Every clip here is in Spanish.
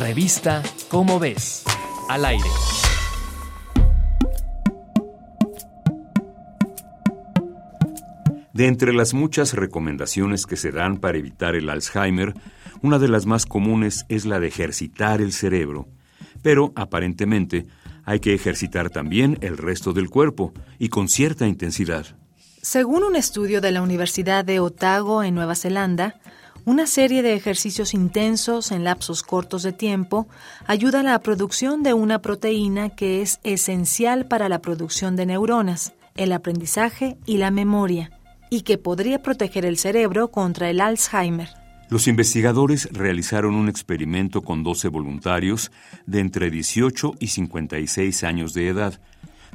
Revista Cómo ves. Al aire. De entre las muchas recomendaciones que se dan para evitar el Alzheimer, una de las más comunes es la de ejercitar el cerebro. Pero, aparentemente, hay que ejercitar también el resto del cuerpo, y con cierta intensidad. Según un estudio de la Universidad de Otago en Nueva Zelanda, una serie de ejercicios intensos en lapsos cortos de tiempo ayuda a la producción de una proteína que es esencial para la producción de neuronas, el aprendizaje y la memoria y que podría proteger el cerebro contra el Alzheimer. Los investigadores realizaron un experimento con 12 voluntarios de entre 18 y 56 años de edad,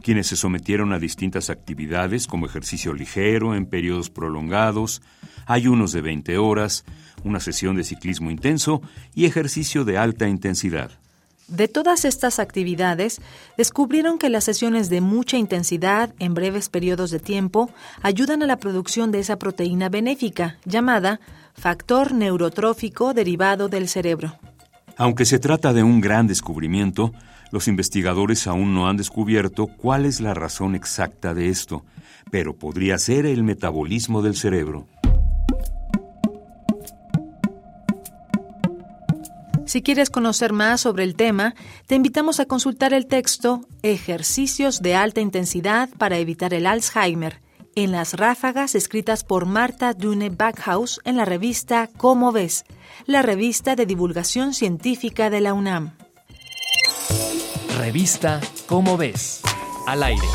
quienes se sometieron a distintas actividades como ejercicio ligero en periodos prolongados, ayunos de 20 horas, una sesión de ciclismo intenso y ejercicio de alta intensidad. De todas estas actividades, descubrieron que las sesiones de mucha intensidad en breves periodos de tiempo ayudan a la producción de esa proteína benéfica llamada factor neurotrófico derivado del cerebro. Aunque se trata de un gran descubrimiento, los investigadores aún no han descubierto cuál es la razón exacta de esto, pero podría ser el metabolismo del cerebro. Si quieres conocer más sobre el tema, te invitamos a consultar el texto Ejercicios de alta intensidad para evitar el Alzheimer en las ráfagas escritas por Marta Dune Backhaus en la revista Cómo ves, la revista de divulgación científica de la UNAM. Revista Cómo ves. Al aire.